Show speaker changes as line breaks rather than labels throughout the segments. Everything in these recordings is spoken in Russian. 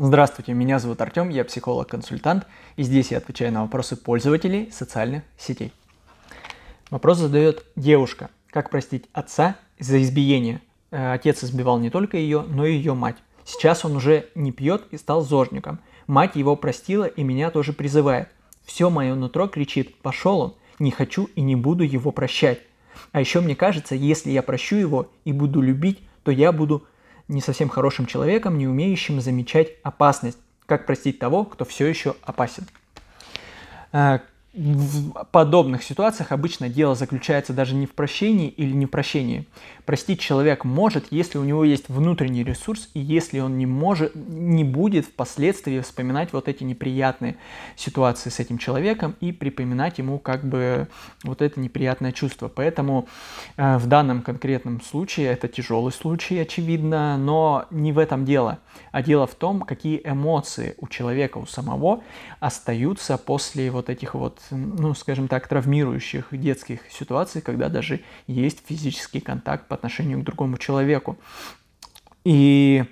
Здравствуйте, меня зовут Артем, я психолог-консультант, и здесь я отвечаю на вопросы пользователей социальных сетей. Вопрос задает девушка. Как простить отца за избиение? Э, отец избивал не только ее, но и ее мать. Сейчас он уже не пьет и стал зожником. Мать его простила и меня тоже призывает. Все мое нутро кричит «пошел он, не хочу и не буду его прощать». А еще мне кажется, если я прощу его и буду любить, то я буду не совсем хорошим человеком, не умеющим замечать опасность. Как простить того, кто все еще опасен? В подобных ситуациях обычно дело заключается даже не в прощении или не в прощении. Простить человек может, если у него есть внутренний ресурс и если он не может, не будет впоследствии вспоминать вот эти неприятные ситуации с этим человеком и припоминать ему как бы вот это неприятное чувство. Поэтому э, в данном конкретном случае это тяжелый случай, очевидно, но не в этом дело, а дело в том, какие эмоции у человека у самого остаются после вот этих вот ну, скажем так, травмирующих детских ситуаций, когда даже есть физический контакт по отношению к другому человеку. И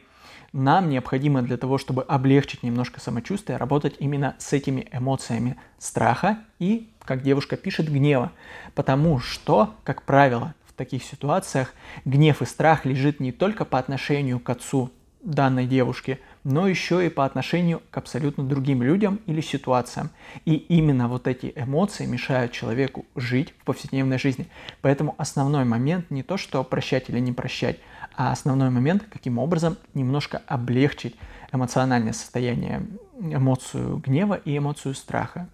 нам необходимо для того, чтобы облегчить немножко самочувствие, работать именно с этими эмоциями страха и, как девушка пишет, гнева. Потому что, как правило, в таких ситуациях гнев и страх лежит не только по отношению к отцу данной девушки, но еще и по отношению к абсолютно другим людям или ситуациям. И именно вот эти эмоции мешают человеку жить в повседневной жизни. Поэтому основной момент не то, что прощать или не прощать, а основной момент, каким образом немножко облегчить эмоциональное состояние, эмоцию гнева и эмоцию страха.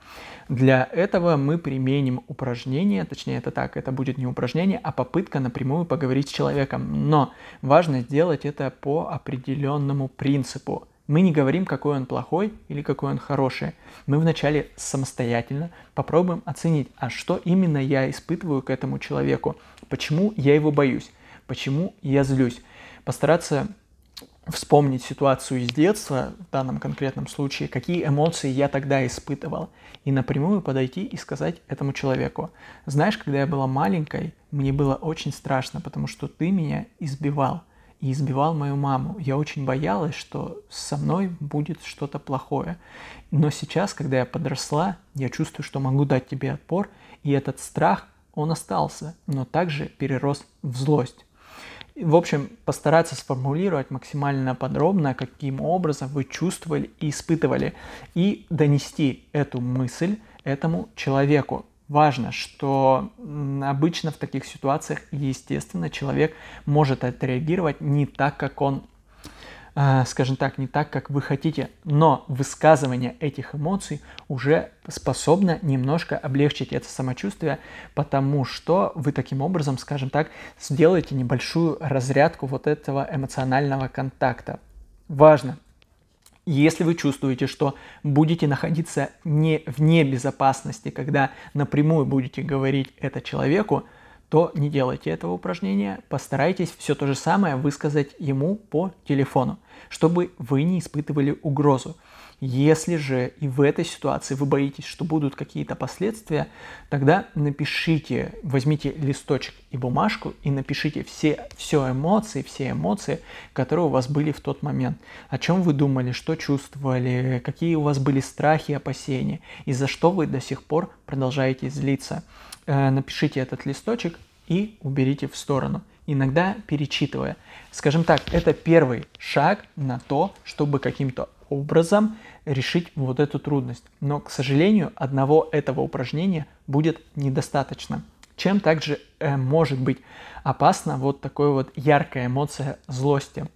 Для этого мы применим упражнение, точнее это так, это будет не упражнение, а попытка напрямую поговорить с человеком. Но важно сделать это по определенному принципу. Мы не говорим, какой он плохой или какой он хороший. Мы вначале самостоятельно попробуем оценить, а что именно я испытываю к этому человеку, почему я его боюсь, почему я злюсь. Постараться вспомнить ситуацию из детства, в данном конкретном случае, какие эмоции я тогда испытывал, и напрямую подойти и сказать этому человеку, знаешь, когда я была маленькой, мне было очень страшно, потому что ты меня избивал, и избивал мою маму. Я очень боялась, что со мной будет что-то плохое. Но сейчас, когда я подросла, я чувствую, что могу дать тебе отпор, и этот страх, он остался, но также перерос в злость. В общем, постараться сформулировать максимально подробно, каким образом вы чувствовали и испытывали, и донести эту мысль этому человеку. Важно, что обычно в таких ситуациях, естественно, человек может отреагировать не так, как он скажем так, не так, как вы хотите, но высказывание этих эмоций уже способно немножко облегчить это самочувствие, потому что вы таким образом, скажем так, сделаете небольшую разрядку вот этого эмоционального контакта. Важно, если вы чувствуете, что будете находиться не вне безопасности, когда напрямую будете говорить это человеку, то не делайте этого упражнения, постарайтесь все то же самое высказать ему по телефону, чтобы вы не испытывали угрозу. Если же и в этой ситуации вы боитесь, что будут какие-то последствия, тогда напишите, возьмите листочек и бумажку и напишите все, все эмоции, все эмоции, которые у вас были в тот момент. О чем вы думали, что чувствовали, какие у вас были страхи, опасения, и за что вы до сих пор продолжаете злиться. Э, напишите этот листочек и уберите в сторону, иногда перечитывая. Скажем так, это первый шаг на то, чтобы каким-то образом решить вот эту трудность. Но, к сожалению, одного этого упражнения будет недостаточно. Чем также э, может быть опасна вот такая вот яркая эмоция злости.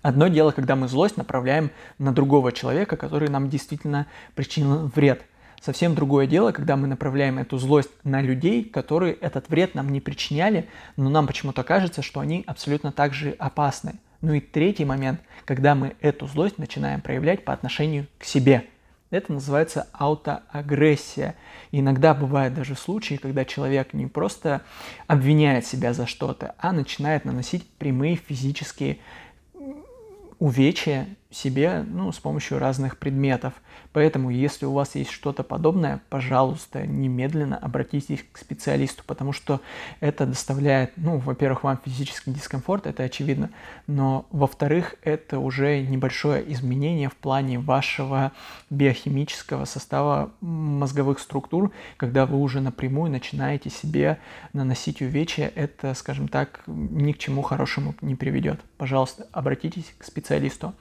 Одно дело, когда мы злость направляем на другого человека, который нам действительно причинил вред – Совсем другое дело, когда мы направляем эту злость на людей, которые этот вред нам не причиняли, но нам почему-то кажется, что они абсолютно так же опасны. Ну и третий момент, когда мы эту злость начинаем проявлять по отношению к себе. Это называется аутоагрессия. Иногда бывают даже случаи, когда человек не просто обвиняет себя за что-то, а начинает наносить прямые физические увечья себе ну, с помощью разных предметов. Поэтому, если у вас есть что-то подобное, пожалуйста, немедленно обратитесь к специалисту, потому что это доставляет, ну, во-первых, вам физический дискомфорт, это очевидно, но, во-вторых, это уже небольшое изменение в плане вашего биохимического состава мозговых структур, когда вы уже напрямую начинаете себе наносить увечья, это, скажем так, ни к чему хорошему не приведет. Пожалуйста, обратитесь к специалисту.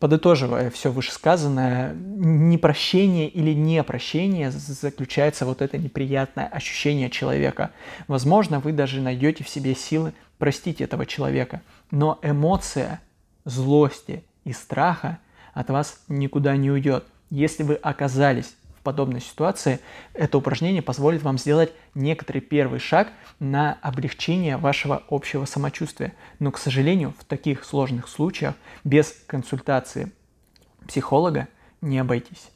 Подытоживая все вышесказанное, непрощение или непрощение заключается вот это неприятное ощущение человека. Возможно, вы даже найдете в себе силы простить этого человека, но эмоция злости и страха от вас никуда не уйдет. Если вы оказались в подобной ситуации, это упражнение позволит вам сделать некоторый первый шаг на облегчение вашего общего самочувствия. Но, к сожалению, в таких сложных случаях без консультации психолога не обойтись.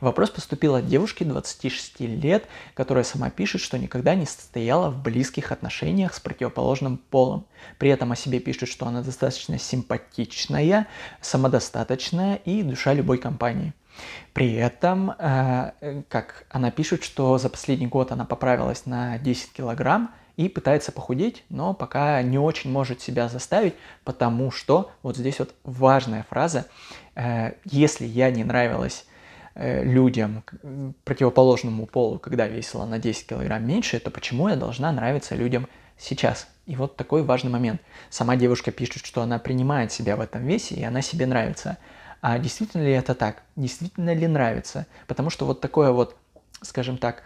Вопрос поступил от девушки 26 лет, которая сама пишет, что никогда не состояла в близких отношениях с противоположным полом. При этом о себе пишет, что она достаточно симпатичная, самодостаточная и душа любой компании. При этом, э, как она пишет, что за последний год она поправилась на 10 килограмм и пытается похудеть, но пока не очень может себя заставить, потому что, вот здесь вот важная фраза, э, если я не нравилась людям, противоположному полу, когда весила на 10 килограмм меньше, то почему я должна нравиться людям сейчас? И вот такой важный момент. Сама девушка пишет, что она принимает себя в этом весе, и она себе нравится. А действительно ли это так? Действительно ли нравится? Потому что вот такое вот, скажем так,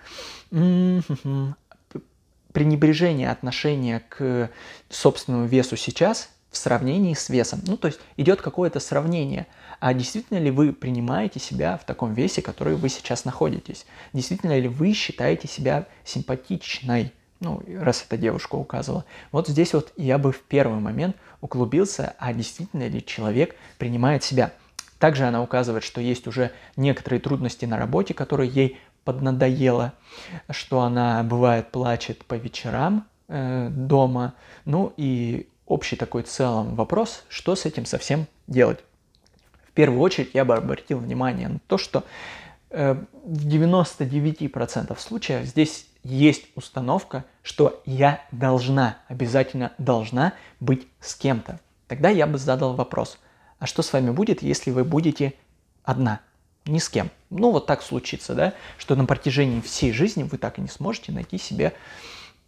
пренебрежение отношения к собственному весу сейчас в сравнении с весом. Ну, то есть идет какое-то сравнение – а действительно ли вы принимаете себя в таком весе, который вы сейчас находитесь? Действительно ли вы считаете себя симпатичной? Ну, раз эта девушка указывала. Вот здесь вот я бы в первый момент углубился, а действительно ли человек принимает себя. Также она указывает, что есть уже некоторые трудности на работе, которые ей поднадоело, что она бывает плачет по вечерам э, дома. Ну и общий такой целом вопрос, что с этим совсем делать в первую очередь я бы обратил внимание на то, что э, в 99% случаев здесь есть установка, что я должна, обязательно должна быть с кем-то. Тогда я бы задал вопрос, а что с вами будет, если вы будете одна, ни с кем? Ну вот так случится, да, что на протяжении всей жизни вы так и не сможете найти себе,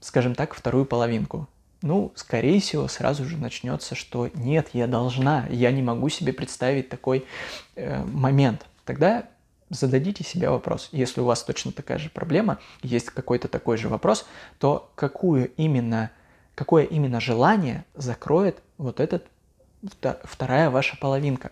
скажем так, вторую половинку ну, скорее всего, сразу же начнется, что нет, я должна, я не могу себе представить такой э, момент. Тогда зададите себе вопрос. Если у вас точно такая же проблема, есть какой-то такой же вопрос, то какую именно, какое именно желание закроет вот этот вторая ваша половинка?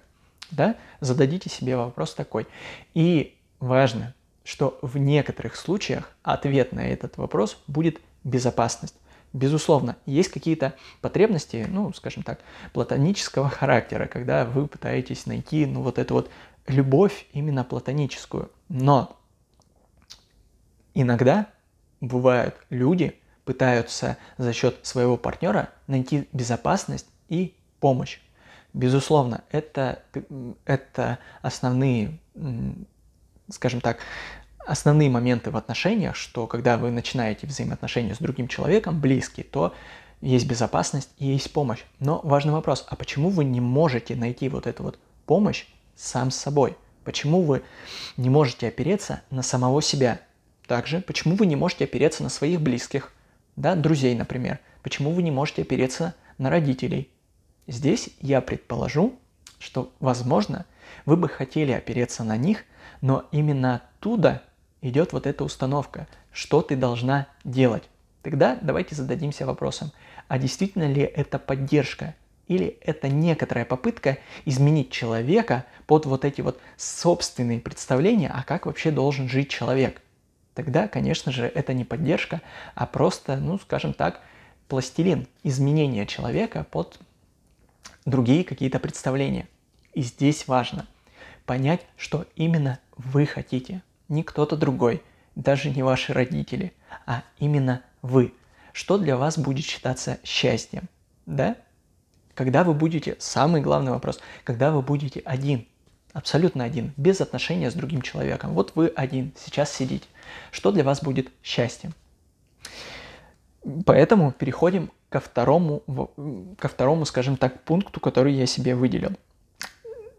Да? Зададите себе вопрос такой. И важно, что в некоторых случаях ответ на этот вопрос будет безопасность. Безусловно, есть какие-то потребности, ну, скажем так, платонического характера, когда вы пытаетесь найти, ну, вот эту вот любовь именно платоническую. Но иногда бывают люди, пытаются за счет своего партнера найти безопасность и помощь. Безусловно, это, это основные, скажем так, основные моменты в отношениях, что когда вы начинаете взаимоотношения с другим человеком, близкие, то есть безопасность и есть помощь. Но важный вопрос, а почему вы не можете найти вот эту вот помощь сам с собой? Почему вы не можете опереться на самого себя? Также, почему вы не можете опереться на своих близких, да, друзей, например? Почему вы не можете опереться на родителей? Здесь я предположу, что, возможно, вы бы хотели опереться на них, но именно оттуда идет вот эта установка, что ты должна делать. Тогда давайте зададимся вопросом, а действительно ли это поддержка или это некоторая попытка изменить человека под вот эти вот собственные представления, а как вообще должен жить человек. Тогда, конечно же, это не поддержка, а просто, ну, скажем так, пластилин, изменение человека под другие какие-то представления. И здесь важно понять, что именно вы хотите – не кто-то другой, даже не ваши родители, а именно вы. Что для вас будет считаться счастьем, да? Когда вы будете, самый главный вопрос, когда вы будете один, абсолютно один, без отношения с другим человеком. Вот вы один, сейчас сидите. Что для вас будет счастьем? Поэтому переходим ко второму, ко второму, скажем так, пункту, который я себе выделил.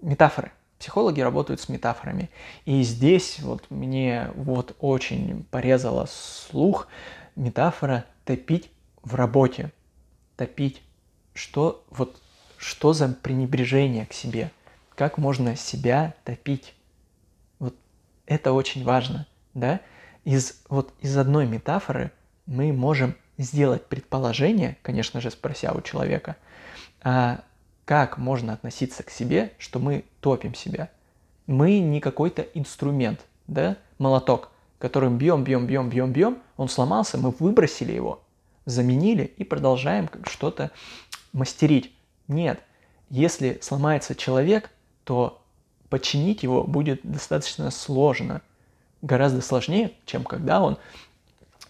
Метафоры. Психологи работают с метафорами. И здесь вот мне вот очень порезала слух метафора «топить в работе». Топить. Что, вот, что за пренебрежение к себе? Как можно себя топить? Вот это очень важно, да? Из, вот из одной метафоры мы можем сделать предположение, конечно же, спрося у человека, а как можно относиться к себе, что мы топим себя. Мы не какой-то инструмент, да, молоток, которым бьем, бьем, бьем, бьем, бьем, он сломался, мы выбросили его, заменили и продолжаем что-то мастерить. Нет, если сломается человек, то починить его будет достаточно сложно. Гораздо сложнее, чем когда он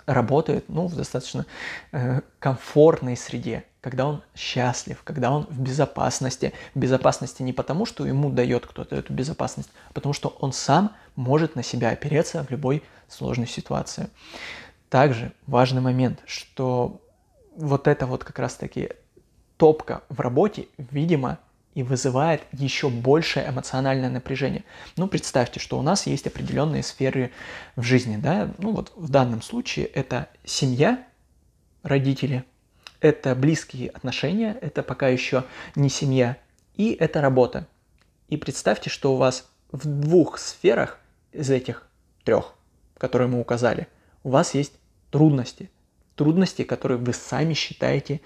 работает ну, в достаточно э, комфортной среде, когда он счастлив, когда он в безопасности. В безопасности не потому, что ему дает кто-то эту безопасность, а потому что он сам может на себя опереться в любой сложной ситуации. Также важный момент, что вот это вот как раз-таки топка в работе, видимо, и вызывает еще большее эмоциональное напряжение. Ну, представьте, что у нас есть определенные сферы в жизни, да, ну вот в данном случае это семья, родители, это близкие отношения, это пока еще не семья, и это работа. И представьте, что у вас в двух сферах из этих трех, которые мы указали, у вас есть трудности. Трудности, которые вы сами считаете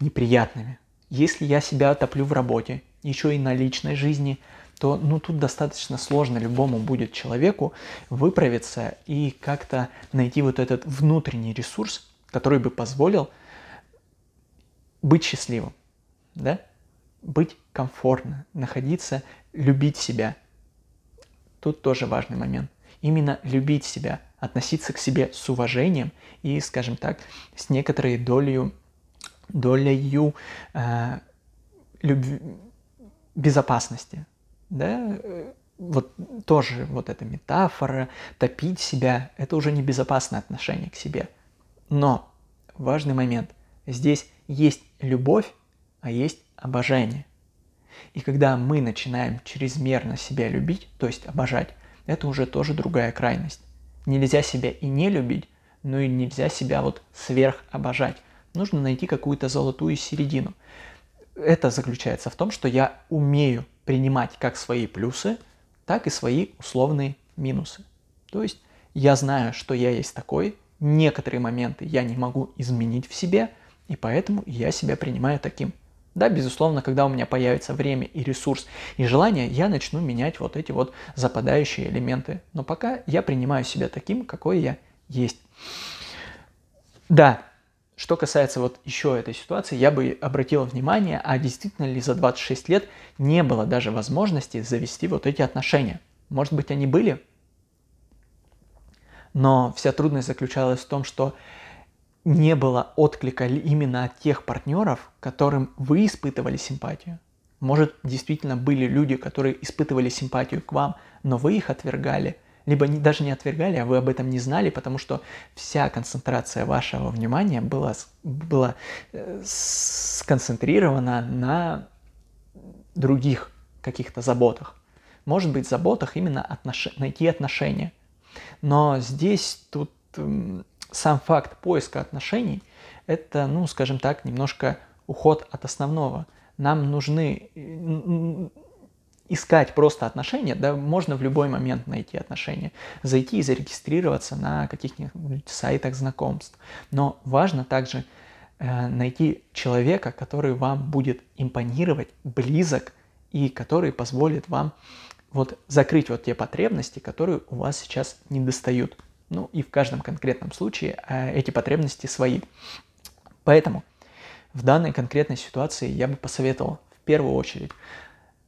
неприятными. Если я себя топлю в работе, еще и на личной жизни, то ну, тут достаточно сложно любому будет человеку выправиться и как-то найти вот этот внутренний ресурс, который бы позволил быть счастливым, да? быть комфортно, находиться, любить себя. Тут тоже важный момент. Именно любить себя, относиться к себе с уважением и, скажем так, с некоторой долей долею э, любви, безопасности. Да? Вот тоже вот эта метафора, топить себя, это уже не безопасное отношение к себе. Но важный момент, здесь есть любовь, а есть обожание. И когда мы начинаем чрезмерно себя любить, то есть обожать, это уже тоже другая крайность. Нельзя себя и не любить, но и нельзя себя вот сверх обожать. Нужно найти какую-то золотую середину. Это заключается в том, что я умею принимать как свои плюсы, так и свои условные минусы. То есть я знаю, что я есть такой, некоторые моменты я не могу изменить в себе, и поэтому я себя принимаю таким. Да, безусловно, когда у меня появится время и ресурс и желание, я начну менять вот эти вот западающие элементы. Но пока я принимаю себя таким, какой я есть. Да, что касается вот еще этой ситуации, я бы обратил внимание, а действительно ли за 26 лет не было даже возможности завести вот эти отношения. Может быть, они были, но вся трудность заключалась в том, что не было отклика именно от тех партнеров, которым вы испытывали симпатию. Может, действительно были люди, которые испытывали симпатию к вам, но вы их отвергали – либо не, даже не отвергали, а вы об этом не знали, потому что вся концентрация вашего внимания была, была э, сконцентрирована на других каких-то заботах. Может быть, заботах именно отнош... найти отношения. Но здесь тут сам факт поиска отношений – это, ну, скажем так, немножко уход от основного. Нам нужны искать просто отношения, да, можно в любой момент найти отношения, зайти и зарегистрироваться на каких-нибудь сайтах знакомств. Но важно также э, найти человека, который вам будет импонировать, близок и который позволит вам вот закрыть вот те потребности, которые у вас сейчас не достают. Ну и в каждом конкретном случае э, эти потребности свои. Поэтому в данной конкретной ситуации я бы посоветовал в первую очередь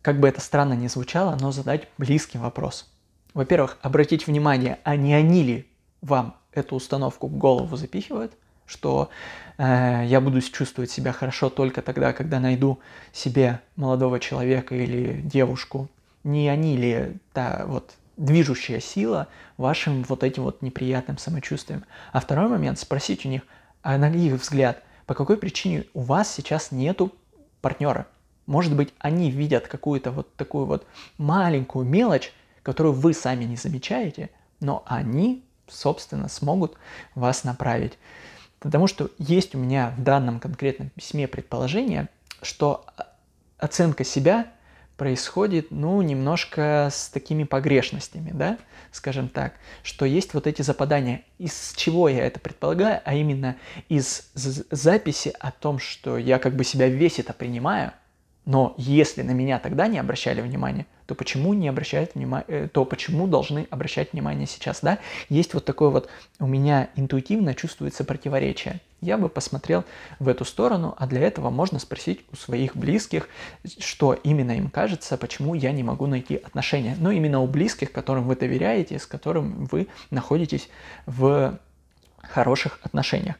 как бы это странно ни звучало, но задать близкий вопрос. Во-первых, обратить внимание, а не они ли вам эту установку в голову запихивают, что э, я буду чувствовать себя хорошо только тогда, когда найду себе молодого человека или девушку. Не они ли та вот движущая сила вашим вот этим вот неприятным самочувствием. А второй момент, спросить у них, а на их взгляд, по какой причине у вас сейчас нету партнера? Может быть, они видят какую-то вот такую вот маленькую мелочь, которую вы сами не замечаете, но они, собственно, смогут вас направить. Потому что есть у меня в данном конкретном письме предположение, что оценка себя происходит, ну, немножко с такими погрешностями, да, скажем так, что есть вот эти западания. Из чего я это предполагаю, а именно из записи о том, что я как бы себя весь это принимаю, но если на меня тогда не обращали внимания, то почему не обращают внимания, э, то почему должны обращать внимание сейчас, да? Есть вот такое вот у меня интуитивно чувствуется противоречие. Я бы посмотрел в эту сторону, а для этого можно спросить у своих близких, что именно им кажется, почему я не могу найти отношения. Но именно у близких, которым вы доверяете, с которым вы находитесь в хороших отношениях.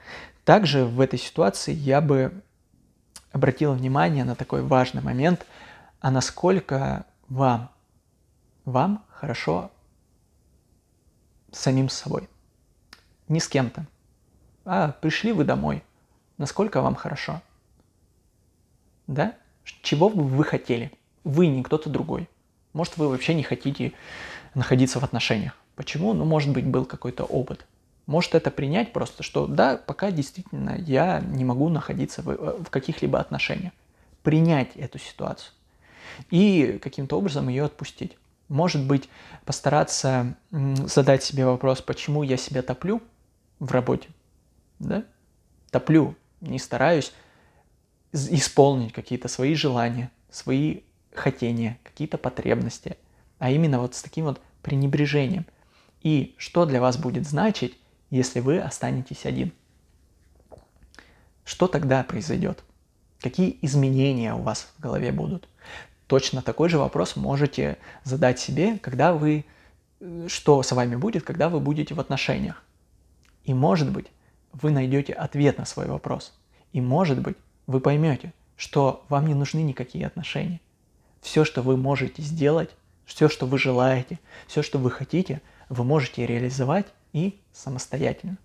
Также в этой ситуации я бы обратила внимание на такой важный момент, а насколько вам, вам хорошо самим собой. Не с кем-то. А пришли вы домой. Насколько вам хорошо? Да? Чего бы вы хотели? Вы, не кто-то другой. Может, вы вообще не хотите находиться в отношениях. Почему? Ну, может быть, был какой-то опыт может это принять просто, что да, пока действительно я не могу находиться в, в каких-либо отношениях. Принять эту ситуацию и каким-то образом ее отпустить. Может быть, постараться задать себе вопрос, почему я себя топлю в работе. Да? Топлю, не стараюсь исполнить какие-то свои желания, свои хотения, какие-то потребности, а именно вот с таким вот пренебрежением. И что для вас будет значить, если вы останетесь один? Что тогда произойдет? Какие изменения у вас в голове будут? Точно такой же вопрос можете задать себе, когда вы, э, что с вами будет, когда вы будете в отношениях. И может быть, вы найдете ответ на свой вопрос. И может быть, вы поймете, что вам не нужны никакие отношения. Все, что вы можете сделать, все, что вы желаете, все, что вы хотите, вы можете реализовать и самостоятельно.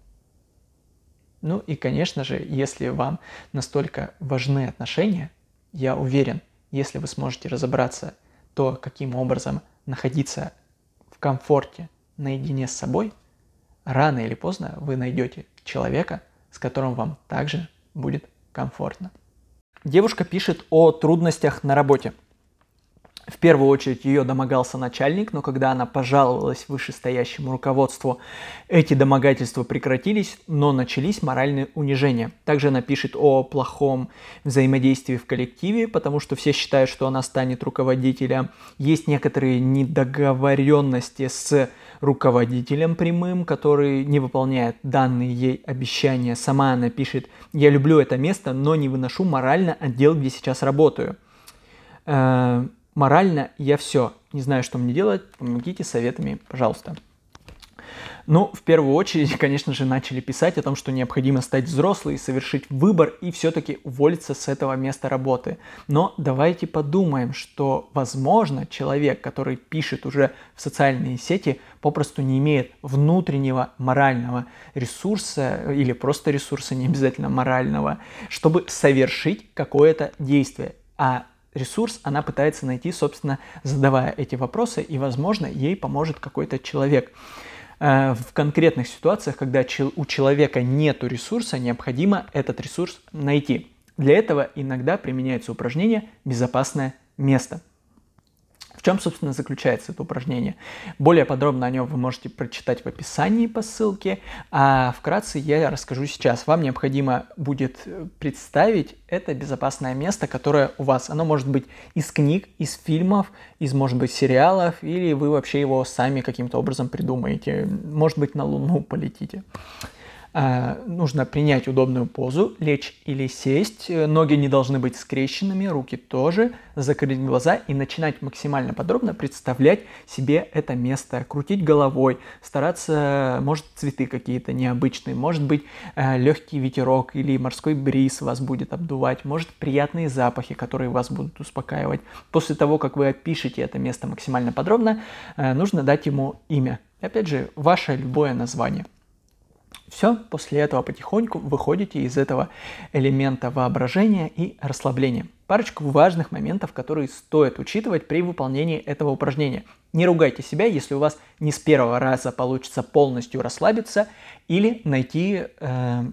Ну и, конечно же, если вам настолько важны отношения, я уверен, если вы сможете разобраться, то каким образом находиться в комфорте наедине с собой, рано или поздно вы найдете человека, с которым вам также будет комфортно. Девушка пишет о трудностях на работе – в первую очередь ее домогался начальник, но когда она пожаловалась вышестоящему руководству, эти домогательства прекратились, но начались моральные унижения. Также она пишет о плохом взаимодействии в коллективе, потому что все считают, что она станет руководителем. Есть некоторые недоговоренности с руководителем прямым, который не выполняет данные ей обещания. Сама она пишет, я люблю это место, но не выношу морально отдел, где сейчас работаю э, Морально я все. Не знаю, что мне делать. Помогите советами, пожалуйста. Ну, в первую очередь, конечно же, начали писать о том, что необходимо стать взрослой, совершить выбор и все-таки уволиться с этого места работы. Но давайте подумаем, что, возможно, человек, который пишет уже в социальные сети, попросту не имеет внутреннего морального ресурса или просто ресурса, не обязательно морального, чтобы совершить какое-то действие. А ресурс она пытается найти, собственно, задавая эти вопросы, и, возможно, ей поможет какой-то человек. Э, в конкретных ситуациях, когда у человека нет ресурса, необходимо этот ресурс найти. Для этого иногда применяется упражнение «безопасное место» чем, собственно, заключается это упражнение? Более подробно о нем вы можете прочитать в описании по ссылке, а вкратце я расскажу сейчас. Вам необходимо будет э, представить это безопасное место, которое у вас. Оно может быть из книг, из фильмов, из, может быть, сериалов, или вы вообще его сами каким-то образом придумаете. Может быть, на Луну полетите. Э, нужно принять удобную позу, лечь или сесть. Э, ноги не должны быть скрещенными, руки тоже. Закрыть глаза и начинать максимально подробно представлять себе это место. Крутить головой, стараться, может, цветы какие-то необычные, может быть, э, легкий ветерок или морской бриз вас будет обдувать, может, приятные запахи, которые вас будут успокаивать. После того, как вы опишете это место максимально подробно, нужно дать ему имя. Опять же, ваше любое название. Все, после этого потихоньку выходите из этого элемента воображения и расслабления. Парочку важных моментов, которые стоит учитывать при выполнении этого упражнения. Не ругайте себя, если у вас не с первого раза получится полностью расслабиться или найти э,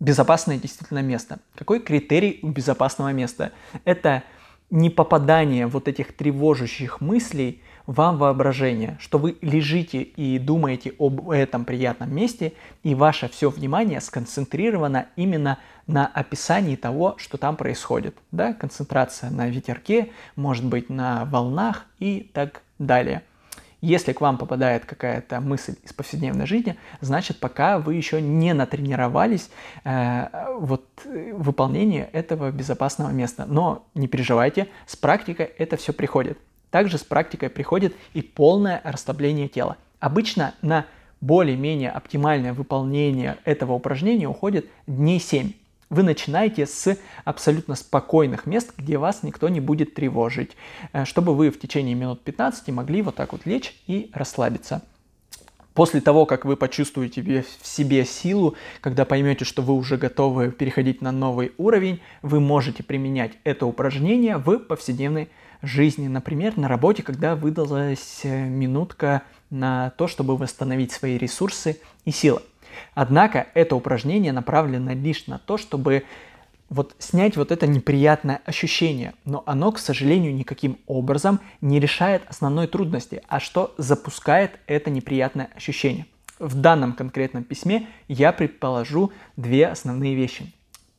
безопасное действительно место. Какой критерий у безопасного места? Это не попадание вот этих тревожащих мыслей вам воображение, что вы лежите и думаете об этом приятном месте, и ваше все внимание сконцентрировано именно на описании того, что там происходит. Да? Концентрация на ветерке, может быть на волнах и так далее. Если к вам попадает какая-то мысль из повседневной жизни, значит, пока вы еще не натренировались э, вот выполнение этого безопасного места. Но не переживайте, с практикой это все приходит. Также с практикой приходит и полное расслабление тела. Обычно на более-менее оптимальное выполнение этого упражнения уходит дней 7. Вы начинаете с абсолютно спокойных мест, где вас никто не будет тревожить, э, чтобы вы в течение минут 15 могли вот так вот лечь и расслабиться. После того, как вы почувствуете в себе силу, когда поймете, что вы уже готовы переходить на новый уровень, вы можете применять это упражнение в повседневной жизни. Например, на работе, когда выдалась э, минутка на то, чтобы восстановить свои ресурсы и силы. Однако это упражнение направлено лишь на то, чтобы вот снять вот это неприятное ощущение, но оно, к сожалению, никаким образом не решает основной трудности, а что запускает это неприятное ощущение. В данном конкретном письме я предположу две основные вещи.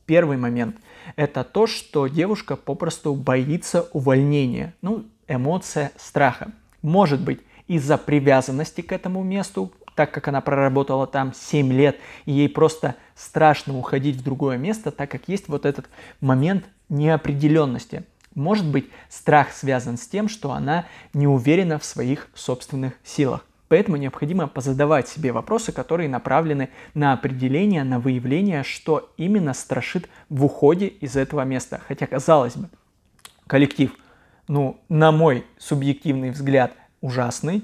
Первый момент – это то, что девушка попросту боится увольнения. Ну, эмоция страха. Может быть, из-за привязанности к этому месту, так как она проработала там 7 лет, и ей просто страшно уходить в другое место, так как есть вот этот момент неопределенности. Может быть, страх связан с тем, что она не уверена в своих собственных силах. Поэтому необходимо позадавать себе вопросы, которые направлены на определение, на выявление, что именно страшит в уходе из этого места. Хотя, казалось бы, коллектив, ну, на мой субъективный взгляд, ужасный,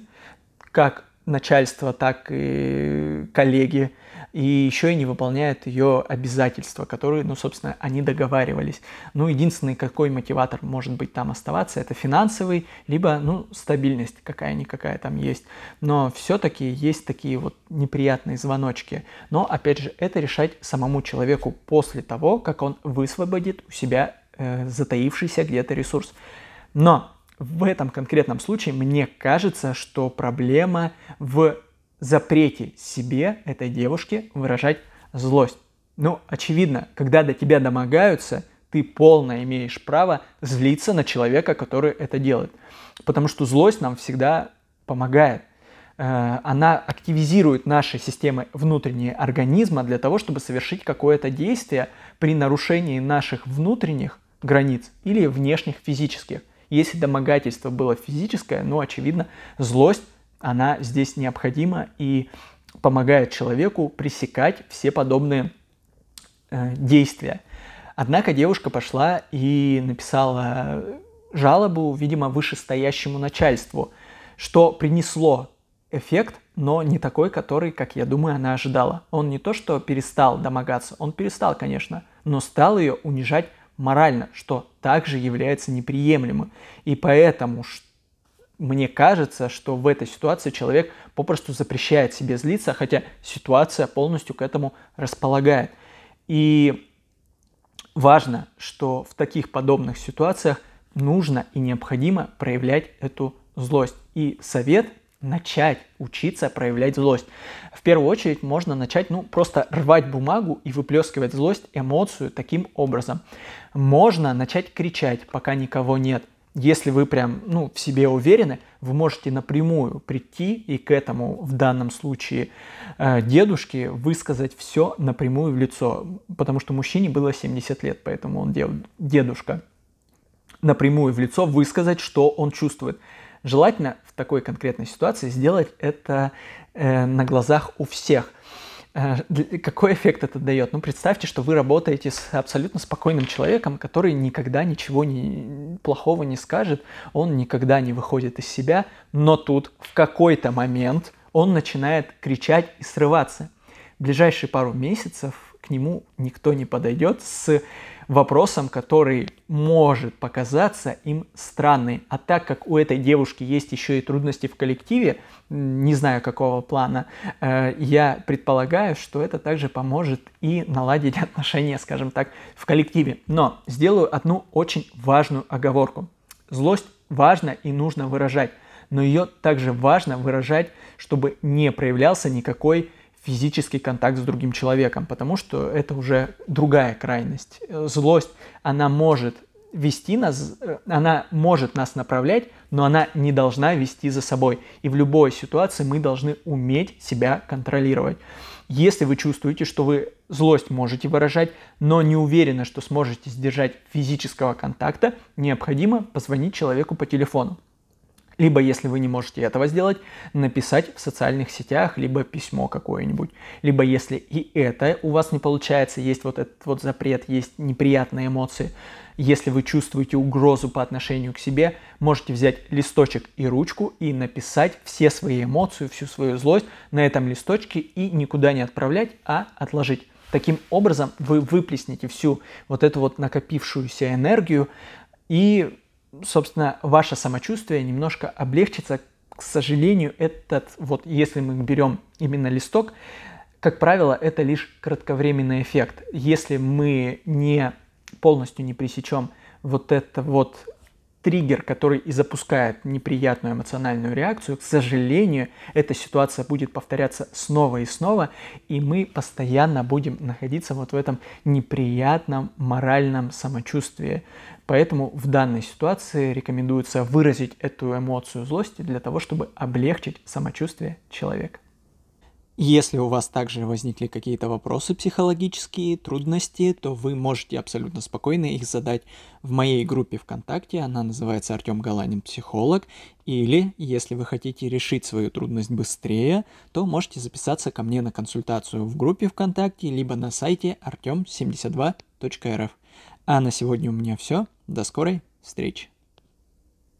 как начальство, так и коллеги, и еще и не выполняет ее обязательства, которые, ну, собственно, они договаривались. Ну, единственный какой мотиватор может быть там оставаться, это финансовый, либо, ну, стабильность какая-никакая там есть. Но все-таки есть такие вот неприятные звоночки. Но, опять же, это решать самому человеку после того, как он высвободит у себя э, затаившийся где-то ресурс. Но в этом конкретном случае мне кажется, что проблема в запрете себе, этой девушке, выражать злость. Ну, очевидно, когда до тебя домогаются, ты полно имеешь право злиться на человека, который это делает. Потому что злость нам всегда помогает. Э, она активизирует наши системы внутренние организма для того, чтобы совершить какое-то действие при нарушении наших внутренних границ или внешних физических. Если домогательство было физическое, ну, очевидно, злость она здесь необходима и помогает человеку пресекать все подобные э, действия. Однако девушка пошла и написала жалобу, видимо, вышестоящему начальству, что принесло эффект, но не такой, который, как я думаю, она ожидала. Он не то, что перестал домогаться, он перестал, конечно, но стал ее унижать морально, что также является неприемлемым. И поэтому, мне кажется, что в этой ситуации человек попросту запрещает себе злиться, хотя ситуация полностью к этому располагает. И важно, что в таких подобных ситуациях нужно и необходимо проявлять эту злость. И совет начать учиться проявлять злость. В первую очередь можно начать, ну, просто рвать бумагу и выплескивать злость, эмоцию таким образом. Можно начать кричать, пока никого нет – Если вы прям ну, в себе уверены, вы можете напрямую прийти и к этому в данном случае э, дедушке высказать все напрямую в лицо, потому что мужчине было 70 лет, поэтому он дед, дедушка. Напрямую в лицо высказать, что он чувствует. Желательно в такой конкретной ситуации сделать это э, на глазах у всех. Э, какой эффект это дает? Ну, представьте, что вы работаете с абсолютно спокойным человеком, который никогда ничего не, плохого не скажет, он никогда не выходит из себя, но тут в какой-то момент он начинает кричать и срываться. В ближайшие пару месяцев к нему никто не подойдет с вопросом, который может показаться им странный. А так как у этой девушки есть еще и трудности в коллективе, не знаю какого плана, э, я предполагаю, что это также поможет и наладить отношения, скажем так, в коллективе. Но сделаю одну очень важную оговорку. Злость важно и нужно выражать, но ее также важно выражать, чтобы не проявлялся никакой физический контакт с другим человеком, потому что это уже другая крайность. Злость, она может вести нас, она может нас направлять, но она не должна вести за собой. И в любой ситуации мы должны уметь себя контролировать. Если вы чувствуете, что вы злость можете выражать, но не уверены, что сможете сдержать физического контакта, необходимо позвонить человеку по телефону. Либо, если вы не можете этого сделать, написать в социальных сетях, либо письмо какое-нибудь. Либо, если и это у вас не получается, есть вот этот вот запрет, есть неприятные эмоции, если вы чувствуете угрозу по отношению к себе, можете взять листочек и ручку и написать все свои эмоции, всю свою злость на этом листочке и никуда не отправлять, а отложить. Таким образом вы выплеснете всю вот эту вот накопившуюся энергию и собственно, ваше самочувствие немножко облегчится. К сожалению, этот, вот если мы берем именно листок, как правило, это лишь кратковременный эффект. Если мы не полностью не пресечем вот это вот триггер, который и запускает неприятную эмоциональную реакцию, к сожалению, эта ситуация будет повторяться снова и снова, и мы постоянно будем находиться вот в этом неприятном моральном самочувствии. Поэтому в данной ситуации рекомендуется выразить эту эмоцию злости для того, чтобы облегчить самочувствие человека. Если у вас также возникли какие-то вопросы психологические, трудности, то вы можете абсолютно спокойно их задать в моей группе ВКонтакте, она называется Артем Галанин Психолог, или если вы хотите решить свою трудность быстрее, то можете записаться ко мне на консультацию в группе ВКонтакте, либо на сайте artem72.rf. А на сегодня у меня все. До скорой встречи.